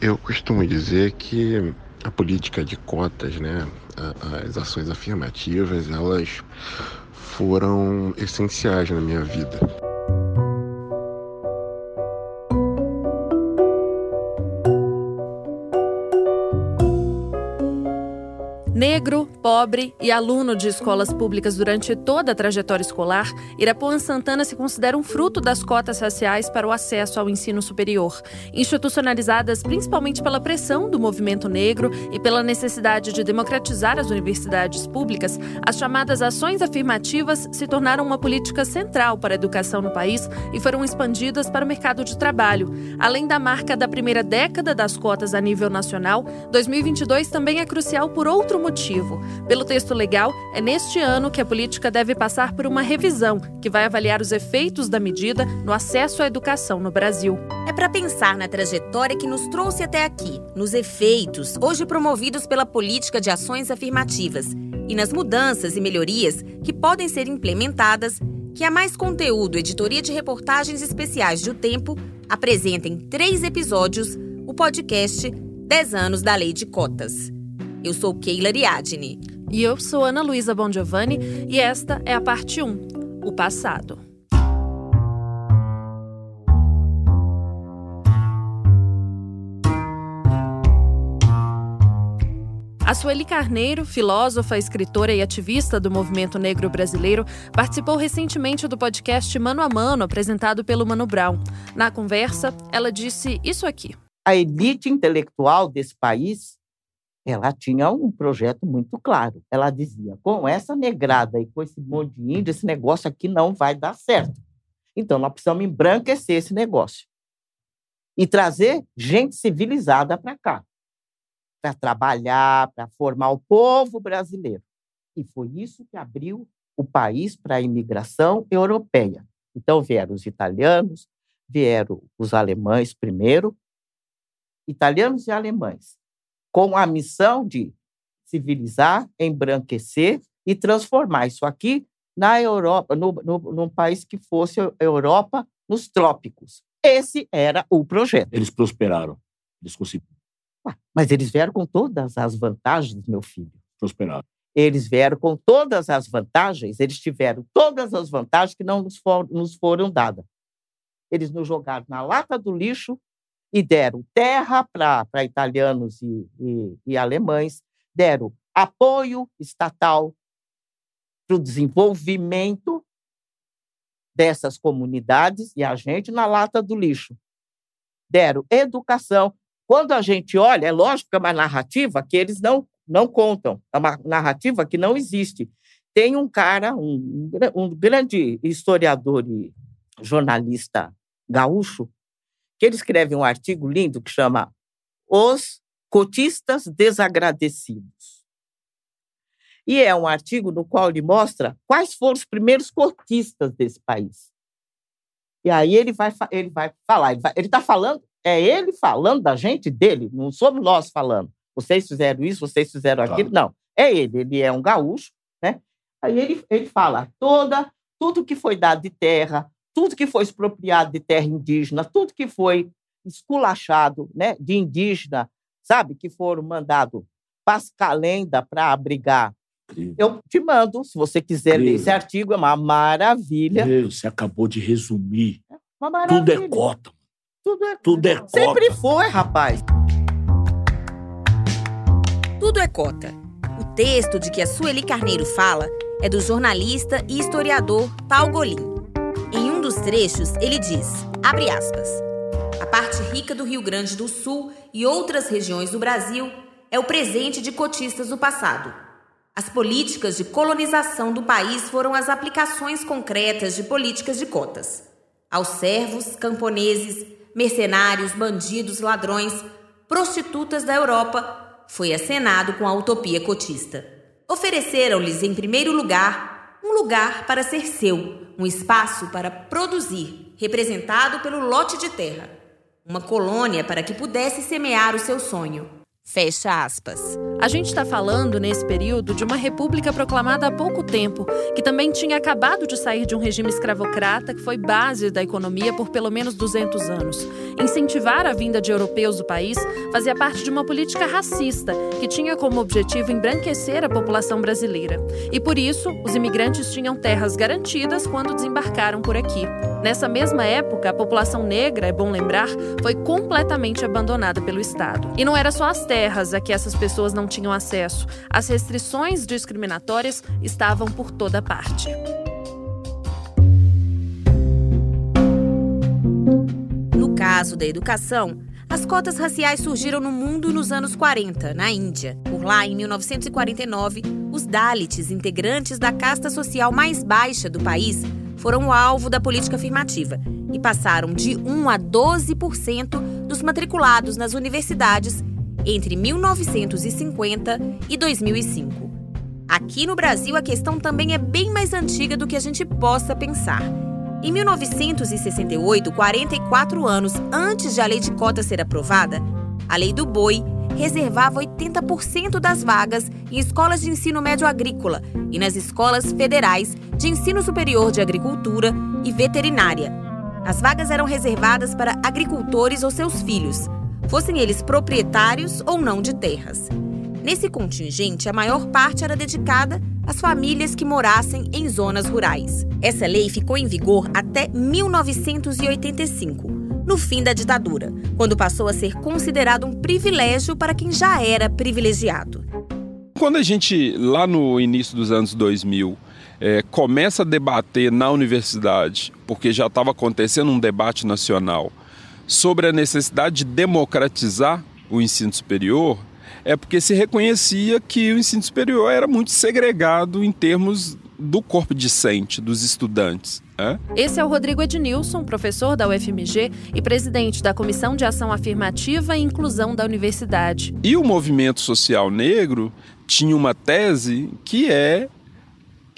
Eu costumo dizer que a política de cotas, né, as ações afirmativas, elas foram essenciais na minha vida. Negro, pobre e aluno de escolas públicas durante toda a trajetória escolar, Irapuã Santana se considera um fruto das cotas raciais para o acesso ao ensino superior, institucionalizadas principalmente pela pressão do movimento negro e pela necessidade de democratizar as universidades públicas. As chamadas ações afirmativas se tornaram uma política central para a educação no país e foram expandidas para o mercado de trabalho. Além da marca da primeira década das cotas a nível nacional, 2022 também é crucial por outro motivo. Pelo texto legal, é neste ano que a política deve passar por uma revisão que vai avaliar os efeitos da medida no acesso à educação no Brasil. É para pensar na trajetória que nos trouxe até aqui, nos efeitos hoje promovidos pela política de ações afirmativas e nas mudanças e melhorias que podem ser implementadas que a Mais Conteúdo, editoria de reportagens especiais de O Tempo, apresenta em três episódios o podcast 10 anos da Lei de Cotas. Eu sou Keila Ariadne. E eu sou Ana Luísa Bongiovanni e esta é a parte 1, o passado. A Sueli Carneiro, filósofa, escritora e ativista do movimento negro brasileiro, participou recentemente do podcast Mano a Mano, apresentado pelo Mano Brown. Na conversa, ela disse isso aqui. A elite intelectual desse país ela tinha um projeto muito claro. Ela dizia: com essa negrada e com esse monte de índio, esse negócio aqui não vai dar certo. Então, nós precisamos embranquecer esse negócio e trazer gente civilizada para cá, para trabalhar, para formar o povo brasileiro. E foi isso que abriu o país para a imigração europeia. Então, vieram os italianos, vieram os alemães primeiro, italianos e alemães com a missão de civilizar, embranquecer e transformar isso aqui na Europa, no, no, num país que fosse a Europa nos trópicos. Esse era o projeto. Eles prosperaram, eles conseguiram. Mas eles vieram com todas as vantagens, meu filho. Prosperaram. Eles vieram com todas as vantagens, eles tiveram todas as vantagens que não nos, for, nos foram dadas. Eles nos jogaram na lata do lixo e deram terra para italianos e, e, e alemães, deram apoio estatal para o desenvolvimento dessas comunidades e a gente na lata do lixo. Deram educação. Quando a gente olha, é lógico que é uma narrativa que eles não, não contam, é uma narrativa que não existe. Tem um cara, um, um grande historiador e jornalista gaúcho, que ele escreve um artigo lindo que chama Os Cotistas Desagradecidos. E é um artigo no qual ele mostra quais foram os primeiros cotistas desse país. E aí ele vai, ele vai falar, ele está falando, é ele falando da gente dele, não somos nós falando. Vocês fizeram isso, vocês fizeram aquilo. Não, é ele, ele é um gaúcho, né? Aí ele, ele fala toda, tudo que foi dado de terra, tudo que foi expropriado de terra indígena, tudo que foi esculachado né, de indígena, sabe, que foram mandados pascalenda para abrigar. Incrível. Eu te mando, se você quiser Incrível. ler esse artigo, é uma maravilha. Meu, você acabou de resumir. É uma maravilha. Tudo é cota. Tudo é, Tudo é cota. Sempre foi, rapaz. Tudo é cota. O texto de que a Sueli Carneiro fala é do jornalista e historiador Paul Golim dos trechos, ele diz, abre aspas, a parte rica do Rio Grande do Sul e outras regiões do Brasil é o presente de cotistas do passado. As políticas de colonização do país foram as aplicações concretas de políticas de cotas. Aos servos, camponeses, mercenários, bandidos, ladrões, prostitutas da Europa, foi acenado com a utopia cotista. Ofereceram-lhes, em primeiro lugar, um lugar para ser seu, um espaço para produzir, representado pelo lote de terra, uma colônia para que pudesse semear o seu sonho. Fecha aspas. A gente está falando, nesse período, de uma república proclamada há pouco tempo, que também tinha acabado de sair de um regime escravocrata que foi base da economia por pelo menos 200 anos. Incentivar a vinda de europeus do país fazia parte de uma política racista que tinha como objetivo embranquecer a população brasileira. E por isso, os imigrantes tinham terras garantidas quando desembarcaram por aqui. Nessa mesma época, a população negra, é bom lembrar, foi completamente abandonada pelo Estado. E não era só as terras a que essas pessoas não tinham acesso. As restrições discriminatórias estavam por toda parte. No caso da educação, as cotas raciais surgiram no mundo nos anos 40, na Índia. Por lá, em 1949, os Dalits, integrantes da casta social mais baixa do país, foram alvo da política afirmativa e passaram de 1 a 12% dos matriculados nas universidades entre 1950 e 2005. Aqui no Brasil, a questão também é bem mais antiga do que a gente possa pensar. Em 1968, 44 anos antes de a lei de cota ser aprovada, a lei do boi reservava 80% das vagas em escolas de ensino médio agrícola e nas escolas federais de ensino superior de agricultura e veterinária. As vagas eram reservadas para agricultores ou seus filhos, fossem eles proprietários ou não de terras. Nesse contingente, a maior parte era dedicada às famílias que morassem em zonas rurais. Essa lei ficou em vigor até 1985, no fim da ditadura, quando passou a ser considerado um privilégio para quem já era privilegiado. Quando a gente, lá no início dos anos 2000, é, começa a debater na universidade, porque já estava acontecendo um debate nacional sobre a necessidade de democratizar o ensino superior, é porque se reconhecia que o ensino superior era muito segregado em termos do corpo discente, dos estudantes. É? Esse é o Rodrigo Ednilson, professor da UFMG e presidente da Comissão de Ação Afirmativa e Inclusão da Universidade. E o movimento social negro tinha uma tese que é,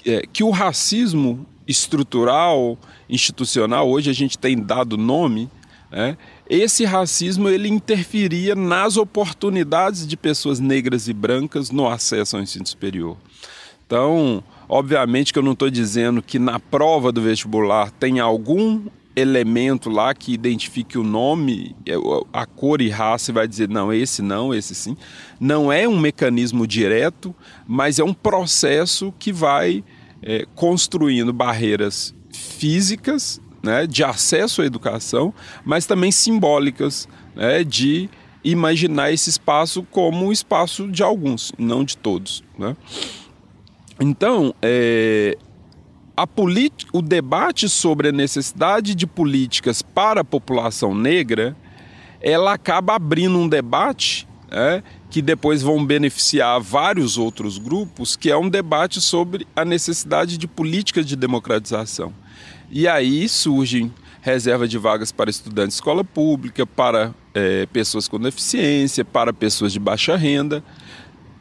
é que o racismo estrutural, institucional, hoje a gente tem dado nome, né? Esse racismo ele interferia nas oportunidades de pessoas negras e brancas no acesso ao ensino superior. Então, obviamente que eu não estou dizendo que na prova do vestibular tem algum elemento lá que identifique o nome, é, a cor e raça e vai dizer não, esse não, esse sim. Não é um mecanismo direto, mas é um processo que vai é, construindo barreiras físicas né, de acesso à educação, mas também simbólicas né, de imaginar esse espaço como o espaço de alguns, não de todos. Né? Então, é, a o debate sobre a necessidade de políticas para a população negra, ela acaba abrindo um debate é, que depois vão beneficiar vários outros grupos, que é um debate sobre a necessidade de políticas de democratização. E aí surgem reserva de vagas para estudantes de escola pública, para é, pessoas com deficiência, para pessoas de baixa renda.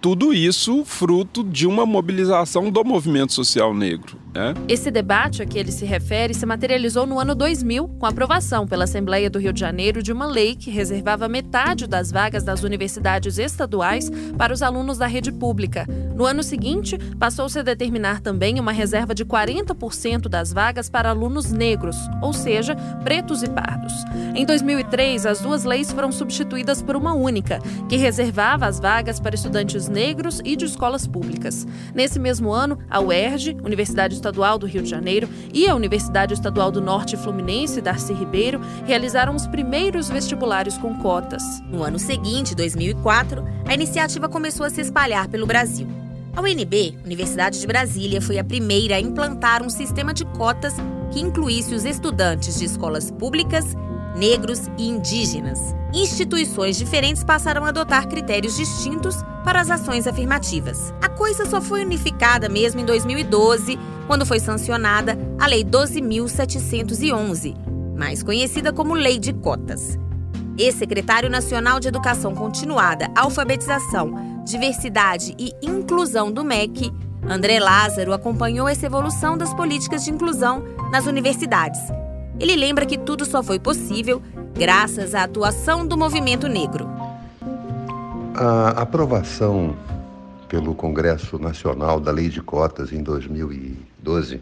Tudo isso fruto de uma mobilização do movimento social negro. Né? Esse debate a que ele se refere se materializou no ano 2000, com a aprovação pela Assembleia do Rio de Janeiro de uma lei que reservava metade das vagas das universidades estaduais para os alunos da rede pública. No ano seguinte, passou-se a determinar também uma reserva de 40% das vagas para alunos negros, ou seja, pretos e pardos. Em 2003, as duas leis foram substituídas por uma única, que reservava as vagas para estudantes negros e de escolas públicas. Nesse mesmo ano, a UERJ, Universidade Estadual do Rio de Janeiro, e a Universidade Estadual do Norte Fluminense, Darcy Ribeiro, realizaram os primeiros vestibulares com cotas. No ano seguinte, 2004, a iniciativa começou a se espalhar pelo Brasil. A UNB, Universidade de Brasília, foi a primeira a implantar um sistema de cotas que incluísse os estudantes de escolas públicas negros e indígenas. Instituições diferentes passaram a adotar critérios distintos para as ações afirmativas. A coisa só foi unificada mesmo em 2012, quando foi sancionada a Lei 12.711, mais conhecida como Lei de Cotas. Ex-secretário nacional de Educação Continuada, Alfabetização, Diversidade e Inclusão do MEC, André Lázaro acompanhou essa evolução das políticas de inclusão nas universidades ele lembra que tudo só foi possível graças à atuação do movimento negro. A aprovação pelo Congresso Nacional da Lei de Cotas em 2012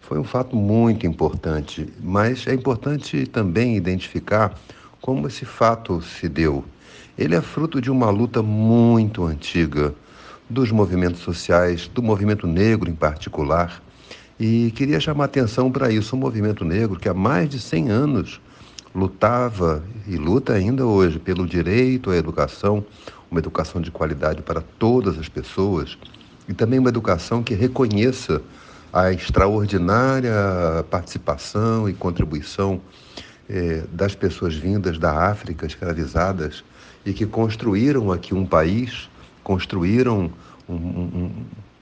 foi um fato muito importante, mas é importante também identificar como esse fato se deu. Ele é fruto de uma luta muito antiga dos movimentos sociais, do movimento negro em particular. E queria chamar atenção para isso, o movimento negro que há mais de 100 anos lutava e luta ainda hoje pelo direito à educação, uma educação de qualidade para todas as pessoas e também uma educação que reconheça a extraordinária participação e contribuição eh, das pessoas vindas da África escravizadas e que construíram aqui um país, construíram um, um,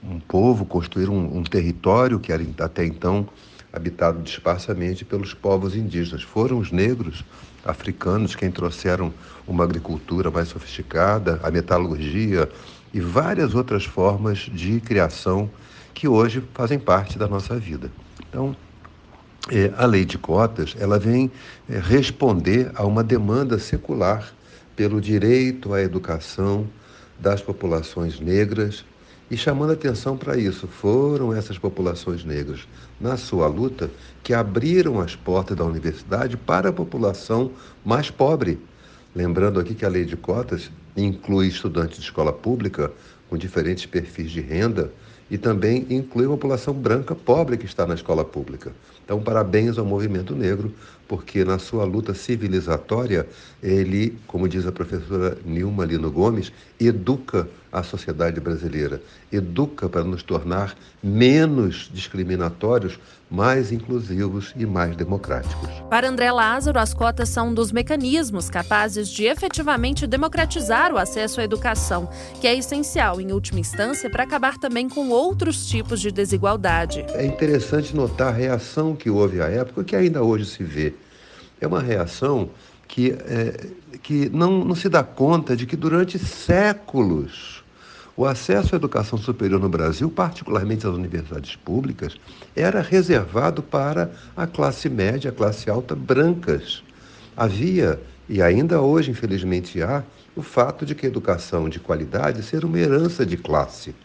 um povo, construíram um, um território que era até então habitado dispersamente pelos povos indígenas. Foram os negros africanos quem trouxeram uma agricultura mais sofisticada, a metalurgia e várias outras formas de criação que hoje fazem parte da nossa vida. Então, é, a lei de cotas ela vem é, responder a uma demanda secular pelo direito à educação das populações negras e chamando atenção para isso, foram essas populações negras, na sua luta, que abriram as portas da universidade para a população mais pobre. Lembrando aqui que a lei de cotas inclui estudantes de escola pública com diferentes perfis de renda e também inclui a população branca pobre que está na escola pública. Então, parabéns ao movimento negro, porque na sua luta civilizatória, ele, como diz a professora Nilma Lino Gomes, educa a sociedade brasileira, educa para nos tornar menos discriminatórios, mais inclusivos e mais democráticos. Para André Lázaro, as cotas são um dos mecanismos capazes de efetivamente democratizar o acesso à educação, que é essencial, em última instância, para acabar também com outros tipos de desigualdade. É interessante notar a reação que houve à época, que ainda hoje se vê. É uma reação que, é, que não, não se dá conta de que durante séculos o acesso à educação superior no Brasil, particularmente às universidades públicas, era reservado para a classe média, a classe alta brancas. Havia, e ainda hoje, infelizmente, há, o fato de que a educação de qualidade ser uma herança de classe.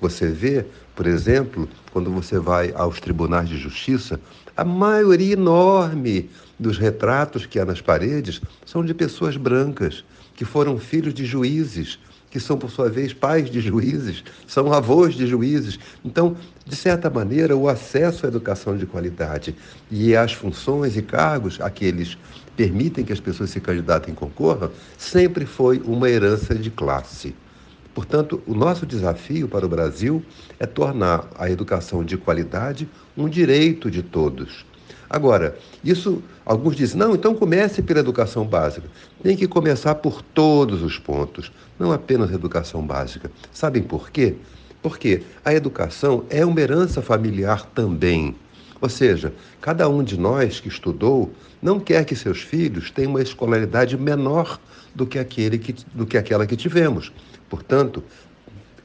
Você vê, por exemplo, quando você vai aos tribunais de justiça, a maioria enorme dos retratos que há nas paredes são de pessoas brancas, que foram filhos de juízes, que são, por sua vez, pais de juízes, são avós de juízes. Então, de certa maneira, o acesso à educação de qualidade e às funções e cargos a que eles permitem que as pessoas se candidatem e concorram, sempre foi uma herança de classe. Portanto, o nosso desafio para o Brasil é tornar a educação de qualidade um direito de todos. Agora, isso, alguns dizem, não, então comece pela educação básica. Tem que começar por todos os pontos, não apenas a educação básica. Sabem por quê? Porque a educação é uma herança familiar também. Ou seja, cada um de nós que estudou não quer que seus filhos tenham uma escolaridade menor do que, aquele que, do que aquela que tivemos. Portanto,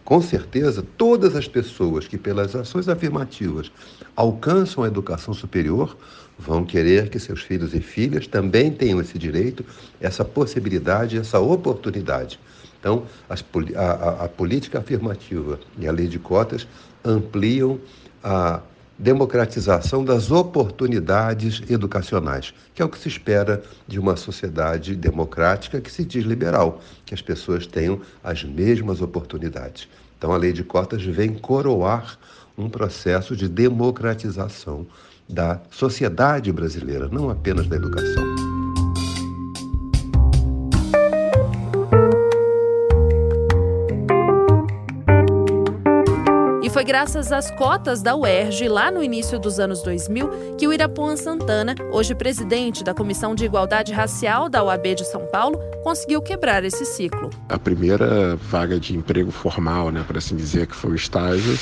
com certeza, todas as pessoas que, pelas ações afirmativas, alcançam a educação superior vão querer que seus filhos e filhas também tenham esse direito, essa possibilidade, essa oportunidade. Então, as, a, a, a política afirmativa e a lei de cotas ampliam a democratização das oportunidades educacionais, que é o que se espera de uma sociedade democrática que se diz liberal, que as pessoas tenham as mesmas oportunidades. Então, a lei de cotas vem coroar um processo de democratização da sociedade brasileira, não apenas da educação. Foi graças às cotas da UERJ, lá no início dos anos 2000, que o Irapuan Santana, hoje presidente da Comissão de Igualdade Racial da UAB de São Paulo, conseguiu quebrar esse ciclo. A primeira vaga de emprego formal, né, para assim dizer, que foi o estágio,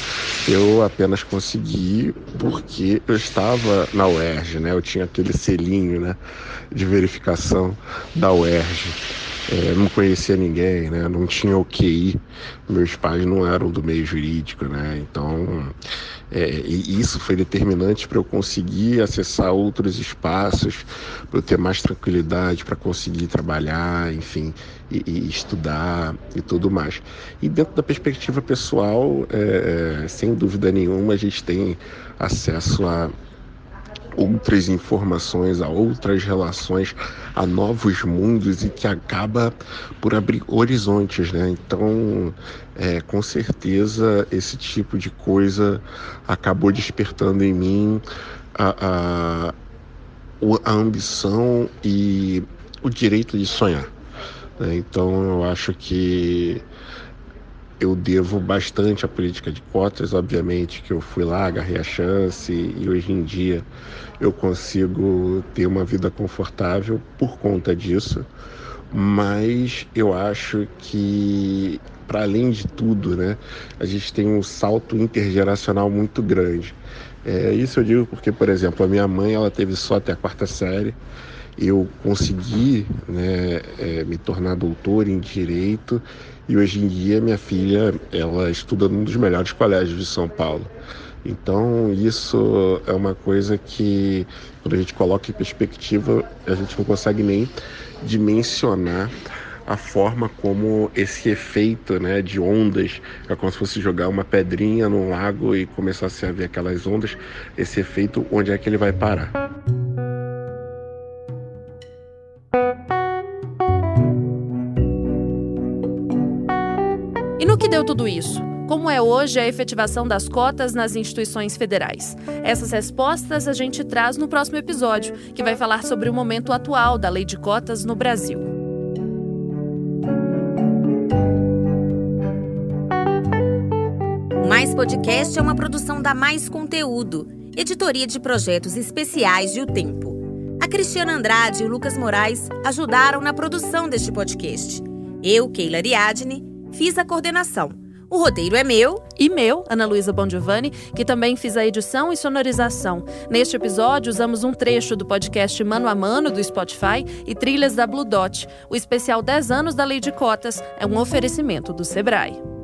eu apenas consegui porque eu estava na UERJ, né? Eu tinha aquele selinho, né, de verificação da UERJ. É, não conhecia ninguém, né? Não tinha o QI. Meus pais não eram do meio jurídico, né? Então É, isso foi determinante para eu conseguir acessar outros espaços, para eu ter mais tranquilidade, para conseguir trabalhar, enfim, e, e, estudar e tudo mais. E dentro da perspectiva pessoal, é, é sem dúvida nenhuma, a gente tem acesso a outras informações, a outras relações, a novos mundos e que acaba por abrir horizontes, né? Então, é, com certeza, esse tipo de coisa acabou despertando em mim a, a, a ambição e o direito de sonhar. Né? Então, eu acho que eu devo bastante à política de cotas, obviamente que eu fui lá, agarrei a chance e hoje em dia eu consigo ter uma vida confortável por conta disso. Mas eu acho que, para além de tudo, né, a gente tem um salto intergeracional muito grande. É, isso eu digo porque, por exemplo, a minha mãe ela teve só até a quarta série eu consegui né, é, me tornar doutor em direito e hoje em dia minha filha ela estuda num dos melhores colégios de São Paulo. Então isso é uma coisa que quando a gente coloca em perspectiva a gente não consegue nem dimensionar a forma como esse efeito né, de ondas, é como se fosse jogar uma pedrinha num lago e começasse a ver aquelas ondas, esse efeito, onde é que ele vai parar? E no que deu tudo isso? Como é hoje a efetivação das cotas nas instituições federais? Essas respostas a gente traz no próximo episódio, que vai falar sobre o momento atual da lei de cotas no Brasil. O Mais Podcast é uma produção da Mais Conteúdo, editoria de projetos especiais de O Tempo. A Cristiana Andrade e o Lucas Moraes ajudaram na produção deste podcast. Eu, Keila Ariadne, fiz a coordenação. O roteiro é meu. E meu, Ana Luísa Bongiovanni, que também fiz a edição e sonorização. Neste episódio, usamos um trecho do podcast Mano a Mano do Spotify e trilhas da Blue Dot. O especial 10 anos da Lei de Cotas é um oferecimento do Sebrae.